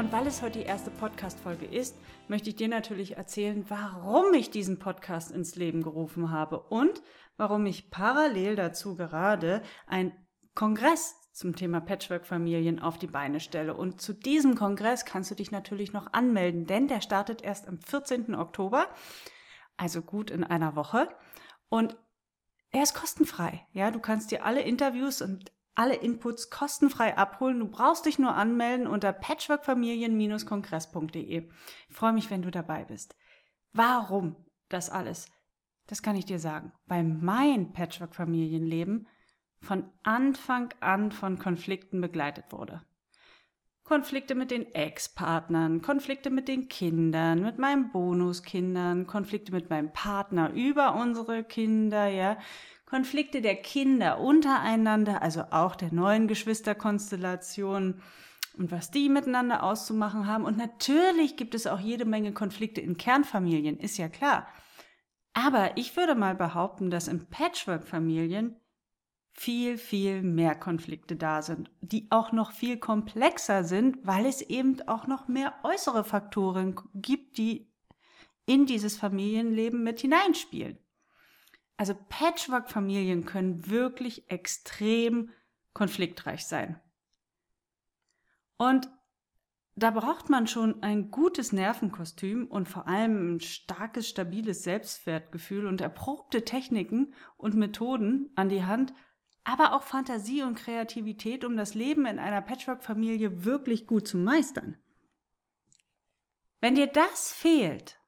Und weil es heute die erste Podcast-Folge ist, möchte ich dir natürlich erzählen, warum ich diesen Podcast ins Leben gerufen habe und warum ich parallel dazu gerade ein Kongress zum Thema Patchwork-Familien auf die Beine stelle. Und zu diesem Kongress kannst du dich natürlich noch anmelden, denn der startet erst am 14. Oktober, also gut in einer Woche. Und er ist kostenfrei. Ja, du kannst dir alle Interviews und alle Inputs kostenfrei abholen. Du brauchst dich nur anmelden unter patchworkfamilien-kongress.de. Ich freue mich, wenn du dabei bist. Warum das alles? Das kann ich dir sagen. Weil mein Patchwork-Familienleben von Anfang an von Konflikten begleitet wurde. Konflikte mit den Ex-Partnern, Konflikte mit den Kindern, mit meinen Bonuskindern, Konflikte mit meinem Partner über unsere Kinder, ja, Konflikte der Kinder untereinander, also auch der neuen Geschwisterkonstellation und was die miteinander auszumachen haben. Und natürlich gibt es auch jede Menge Konflikte in Kernfamilien, ist ja klar. Aber ich würde mal behaupten, dass in Patchwork-Familien viel, viel mehr Konflikte da sind, die auch noch viel komplexer sind, weil es eben auch noch mehr äußere Faktoren gibt, die in dieses Familienleben mit hineinspielen. Also Patchwork-Familien können wirklich extrem konfliktreich sein. Und da braucht man schon ein gutes Nervenkostüm und vor allem ein starkes, stabiles Selbstwertgefühl und erprobte Techniken und Methoden an die Hand, aber auch Fantasie und Kreativität, um das Leben in einer Patchwork-Familie wirklich gut zu meistern. Wenn dir das fehlt,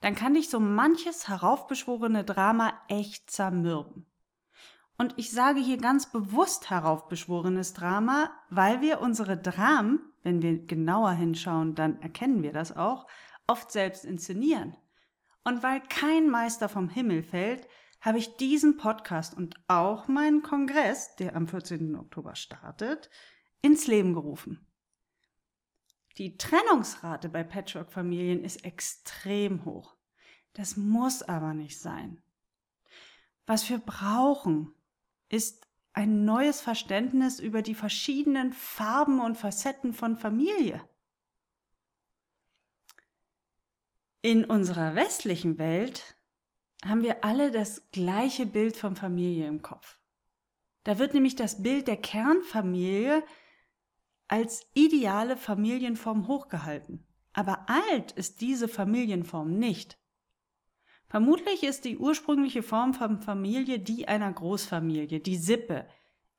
dann kann dich so manches heraufbeschworene Drama echt zermürben. Und ich sage hier ganz bewusst heraufbeschworenes Drama, weil wir unsere Dramen, wenn wir genauer hinschauen, dann erkennen wir das auch, oft selbst inszenieren. Und weil kein Meister vom Himmel fällt, habe ich diesen Podcast und auch meinen Kongress, der am 14. Oktober startet, ins Leben gerufen. Die Trennungsrate bei Patchwork-Familien ist extrem hoch. Das muss aber nicht sein. Was wir brauchen, ist ein neues Verständnis über die verschiedenen Farben und Facetten von Familie. In unserer westlichen Welt haben wir alle das gleiche Bild von Familie im Kopf. Da wird nämlich das Bild der Kernfamilie als ideale Familienform hochgehalten. Aber alt ist diese Familienform nicht. Vermutlich ist die ursprüngliche Form von Familie die einer Großfamilie, die Sippe,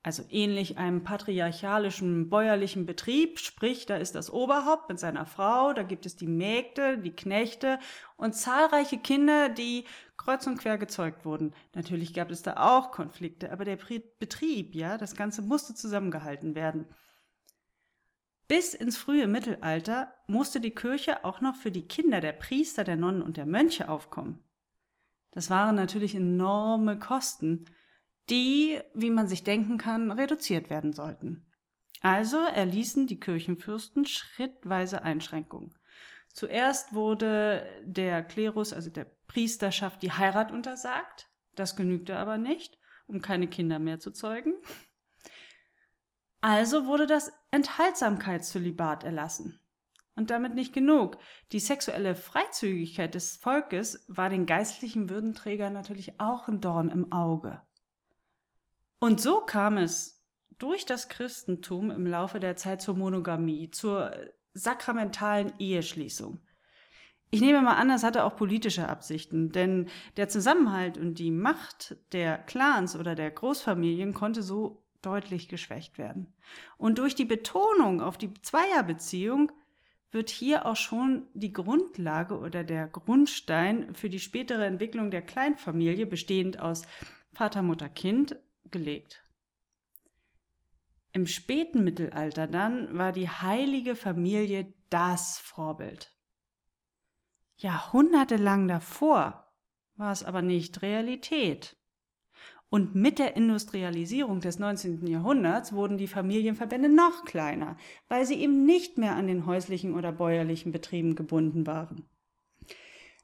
also ähnlich einem patriarchalischen bäuerlichen Betrieb, sprich, da ist das Oberhaupt mit seiner Frau, da gibt es die Mägde, die Knechte und zahlreiche Kinder, die kreuz und quer gezeugt wurden. Natürlich gab es da auch Konflikte, aber der Betrieb, ja, das Ganze musste zusammengehalten werden. Bis ins frühe Mittelalter musste die Kirche auch noch für die Kinder der Priester, der Nonnen und der Mönche aufkommen. Das waren natürlich enorme Kosten, die, wie man sich denken kann, reduziert werden sollten. Also erließen die Kirchenfürsten schrittweise Einschränkungen. Zuerst wurde der Klerus, also der Priesterschaft, die Heirat untersagt. Das genügte aber nicht, um keine Kinder mehr zu zeugen. Also wurde das Enthaltsamkeitszölibat erlassen. Und damit nicht genug. Die sexuelle Freizügigkeit des Volkes war den geistlichen Würdenträgern natürlich auch ein Dorn im Auge. Und so kam es durch das Christentum im Laufe der Zeit zur Monogamie, zur sakramentalen Eheschließung. Ich nehme mal an, das hatte auch politische Absichten, denn der Zusammenhalt und die Macht der Clans oder der Großfamilien konnte so deutlich geschwächt werden. Und durch die Betonung auf die Zweierbeziehung wird hier auch schon die Grundlage oder der Grundstein für die spätere Entwicklung der Kleinfamilie, bestehend aus Vater, Mutter, Kind, gelegt. Im späten Mittelalter dann war die heilige Familie das Vorbild. Jahrhundertelang davor war es aber nicht Realität. Und mit der Industrialisierung des 19. Jahrhunderts wurden die Familienverbände noch kleiner, weil sie eben nicht mehr an den häuslichen oder bäuerlichen Betrieben gebunden waren.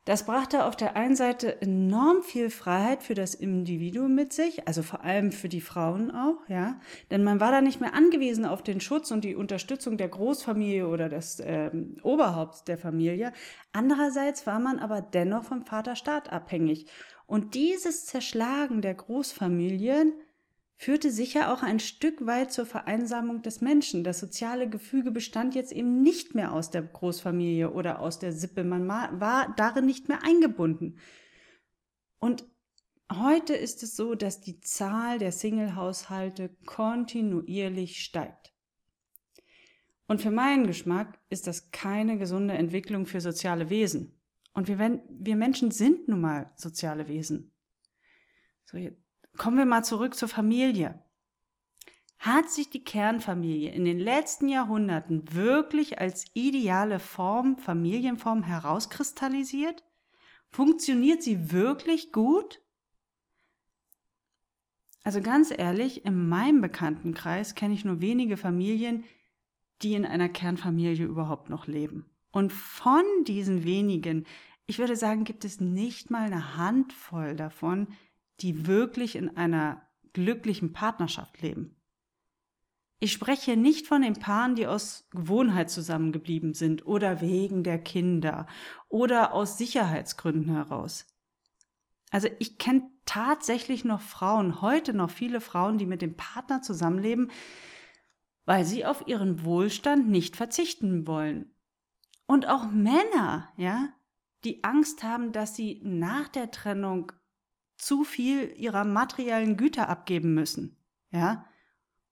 Das brachte auf der einen Seite enorm viel Freiheit für das Individuum mit sich, also vor allem für die Frauen auch, ja, denn man war da nicht mehr angewiesen auf den Schutz und die Unterstützung der Großfamilie oder des äh, Oberhaupts der Familie. Andererseits war man aber dennoch vom Vaterstaat abhängig. Und dieses Zerschlagen der Großfamilien führte sicher auch ein Stück weit zur Vereinsamung des Menschen. Das soziale Gefüge bestand jetzt eben nicht mehr aus der Großfamilie oder aus der Sippe. Man war darin nicht mehr eingebunden. Und heute ist es so, dass die Zahl der Single-Haushalte kontinuierlich steigt. Und für meinen Geschmack ist das keine gesunde Entwicklung für soziale Wesen. Und wir, wir Menschen sind nun mal soziale Wesen. So, Kommen wir mal zurück zur Familie. Hat sich die Kernfamilie in den letzten Jahrhunderten wirklich als ideale Form, Familienform herauskristallisiert? Funktioniert sie wirklich gut? Also ganz ehrlich, in meinem Bekanntenkreis kenne ich nur wenige Familien, die in einer Kernfamilie überhaupt noch leben. Und von diesen wenigen, ich würde sagen, gibt es nicht mal eine Handvoll davon, die wirklich in einer glücklichen Partnerschaft leben. Ich spreche nicht von den Paaren, die aus Gewohnheit zusammengeblieben sind oder wegen der Kinder oder aus Sicherheitsgründen heraus. Also ich kenne tatsächlich noch Frauen, heute noch viele Frauen, die mit dem Partner zusammenleben, weil sie auf ihren Wohlstand nicht verzichten wollen. Und auch Männer, ja, die Angst haben, dass sie nach der Trennung zu viel ihrer materiellen Güter abgeben müssen, ja,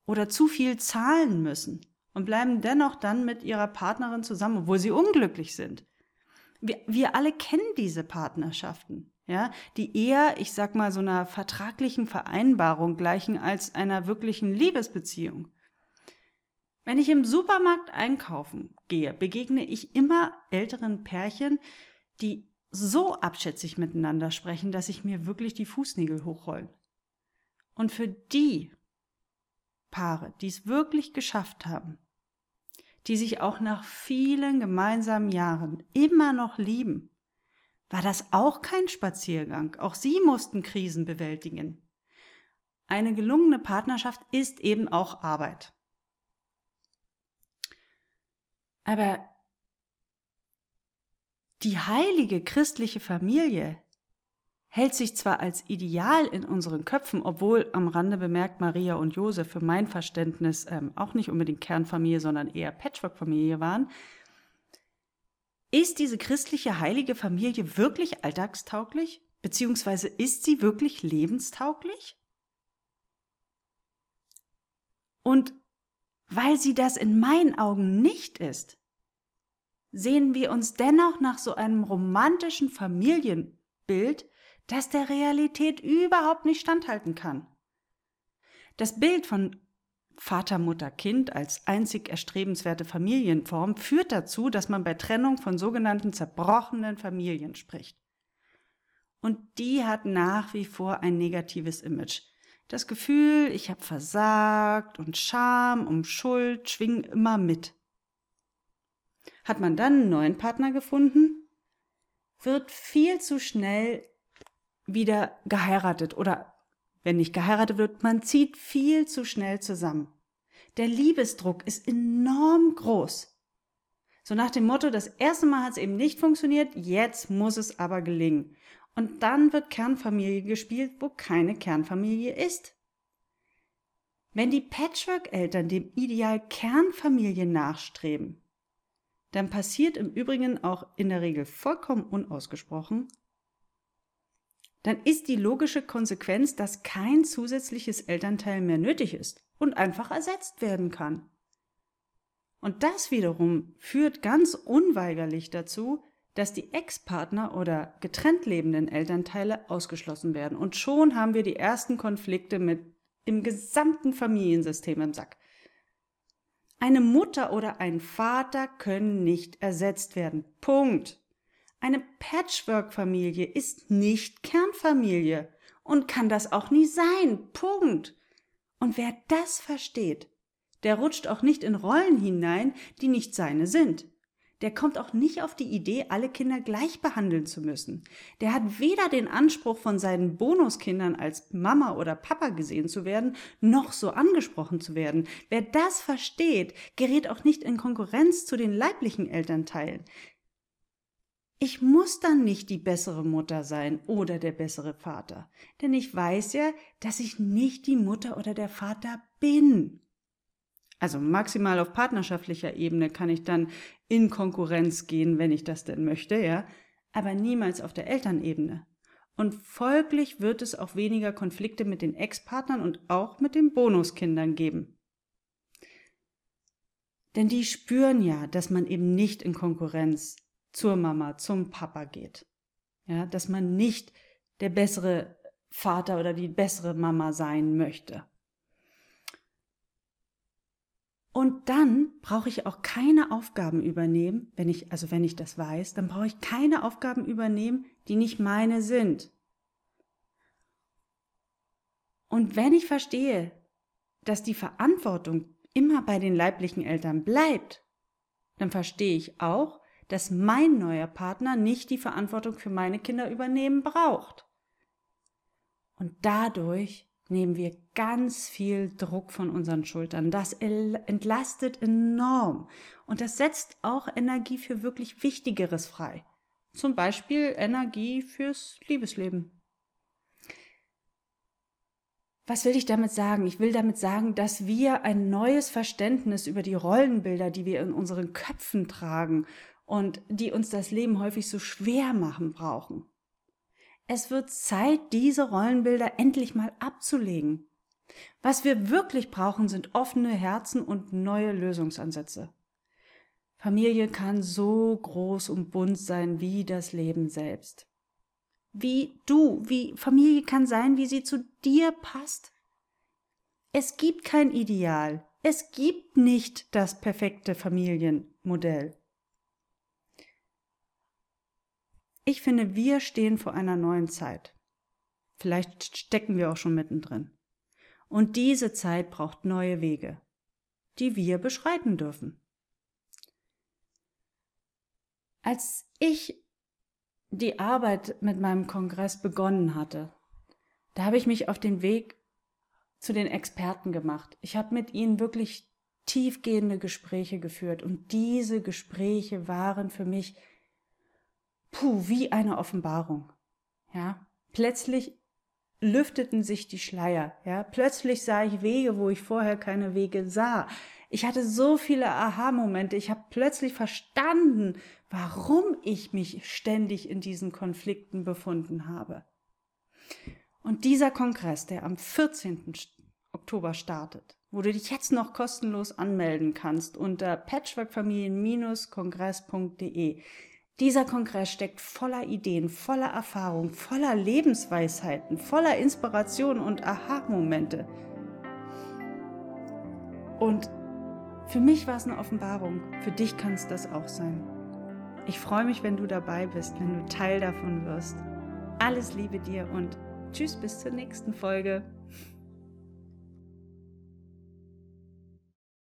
oder zu viel zahlen müssen und bleiben dennoch dann mit ihrer Partnerin zusammen, obwohl sie unglücklich sind. Wir, wir alle kennen diese Partnerschaften, ja, die eher, ich sag mal, so einer vertraglichen Vereinbarung gleichen als einer wirklichen Liebesbeziehung. Wenn ich im Supermarkt einkaufen gehe, begegne ich immer älteren Pärchen, die so abschätzig miteinander sprechen, dass ich mir wirklich die Fußnägel hochrollen. Und für die Paare, die es wirklich geschafft haben, die sich auch nach vielen gemeinsamen Jahren immer noch lieben, war das auch kein Spaziergang. Auch sie mussten Krisen bewältigen. Eine gelungene Partnerschaft ist eben auch Arbeit. Aber die heilige christliche Familie hält sich zwar als Ideal in unseren Köpfen, obwohl am Rande bemerkt Maria und Josef für mein Verständnis ähm, auch nicht unbedingt Kernfamilie, sondern eher Patchwork-Familie waren, ist diese christliche heilige Familie wirklich alltagstauglich? Beziehungsweise ist sie wirklich lebenstauglich? Und weil sie das in meinen Augen nicht ist, sehen wir uns dennoch nach so einem romantischen Familienbild, das der Realität überhaupt nicht standhalten kann. Das Bild von Vater, Mutter, Kind als einzig erstrebenswerte Familienform führt dazu, dass man bei Trennung von sogenannten zerbrochenen Familien spricht. Und die hat nach wie vor ein negatives Image. Das Gefühl, ich habe versagt und Scham und Schuld schwingen immer mit. Hat man dann einen neuen Partner gefunden, wird viel zu schnell wieder geheiratet oder wenn nicht geheiratet wird, man zieht viel zu schnell zusammen. Der Liebesdruck ist enorm groß. So nach dem Motto, das erste Mal hat es eben nicht funktioniert, jetzt muss es aber gelingen. Und dann wird Kernfamilie gespielt, wo keine Kernfamilie ist. Wenn die Patchwork-Eltern dem Ideal Kernfamilie nachstreben, dann passiert im Übrigen auch in der Regel vollkommen unausgesprochen, dann ist die logische Konsequenz, dass kein zusätzliches Elternteil mehr nötig ist und einfach ersetzt werden kann. Und das wiederum führt ganz unweigerlich dazu, dass die Ex-Partner oder getrennt lebenden Elternteile ausgeschlossen werden. Und schon haben wir die ersten Konflikte mit im gesamten Familiensystem im Sack. Eine Mutter oder ein Vater können nicht ersetzt werden. Punkt. Eine Patchwork-Familie ist nicht Kernfamilie und kann das auch nie sein. Punkt. Und wer das versteht, der rutscht auch nicht in Rollen hinein, die nicht seine sind. Der kommt auch nicht auf die Idee, alle Kinder gleich behandeln zu müssen. Der hat weder den Anspruch, von seinen Bonuskindern als Mama oder Papa gesehen zu werden, noch so angesprochen zu werden. Wer das versteht, gerät auch nicht in Konkurrenz zu den leiblichen Elternteilen. Ich muss dann nicht die bessere Mutter sein oder der bessere Vater, denn ich weiß ja, dass ich nicht die Mutter oder der Vater bin. Also maximal auf partnerschaftlicher Ebene kann ich dann in Konkurrenz gehen, wenn ich das denn möchte, ja, aber niemals auf der Elternebene. Und folglich wird es auch weniger Konflikte mit den Ex-Partnern und auch mit den Bonuskindern geben. Denn die spüren ja, dass man eben nicht in Konkurrenz zur Mama, zum Papa geht. Ja, dass man nicht der bessere Vater oder die bessere Mama sein möchte. Und dann brauche ich auch keine Aufgaben übernehmen, wenn ich, also wenn ich das weiß, dann brauche ich keine Aufgaben übernehmen, die nicht meine sind. Und wenn ich verstehe, dass die Verantwortung immer bei den leiblichen Eltern bleibt, dann verstehe ich auch, dass mein neuer Partner nicht die Verantwortung für meine Kinder übernehmen braucht. Und dadurch nehmen wir ganz viel Druck von unseren Schultern. Das entlastet enorm. Und das setzt auch Energie für wirklich Wichtigeres frei. Zum Beispiel Energie fürs Liebesleben. Was will ich damit sagen? Ich will damit sagen, dass wir ein neues Verständnis über die Rollenbilder, die wir in unseren Köpfen tragen und die uns das Leben häufig so schwer machen brauchen. Es wird Zeit, diese Rollenbilder endlich mal abzulegen. Was wir wirklich brauchen, sind offene Herzen und neue Lösungsansätze. Familie kann so groß und bunt sein wie das Leben selbst. Wie du, wie Familie kann sein, wie sie zu dir passt. Es gibt kein Ideal. Es gibt nicht das perfekte Familienmodell. Ich finde, wir stehen vor einer neuen Zeit. Vielleicht stecken wir auch schon mittendrin. Und diese Zeit braucht neue Wege, die wir beschreiten dürfen. Als ich die Arbeit mit meinem Kongress begonnen hatte, da habe ich mich auf den Weg zu den Experten gemacht. Ich habe mit ihnen wirklich tiefgehende Gespräche geführt und diese Gespräche waren für mich puh, wie eine Offenbarung. Ja, plötzlich lüfteten sich die Schleier. Ja, plötzlich sah ich Wege, wo ich vorher keine Wege sah. Ich hatte so viele Aha-Momente. Ich habe plötzlich verstanden, warum ich mich ständig in diesen Konflikten befunden habe. Und dieser Kongress, der am 14. Oktober startet, wo du dich jetzt noch kostenlos anmelden kannst unter patchworkfamilien-kongress.de, dieser Kongress steckt voller Ideen, voller Erfahrung, voller Lebensweisheiten, voller Inspiration und Aha-Momente. Und für mich war es eine Offenbarung, für dich kann es das auch sein. Ich freue mich, wenn du dabei bist, wenn du Teil davon wirst. Alles Liebe dir und tschüss bis zur nächsten Folge.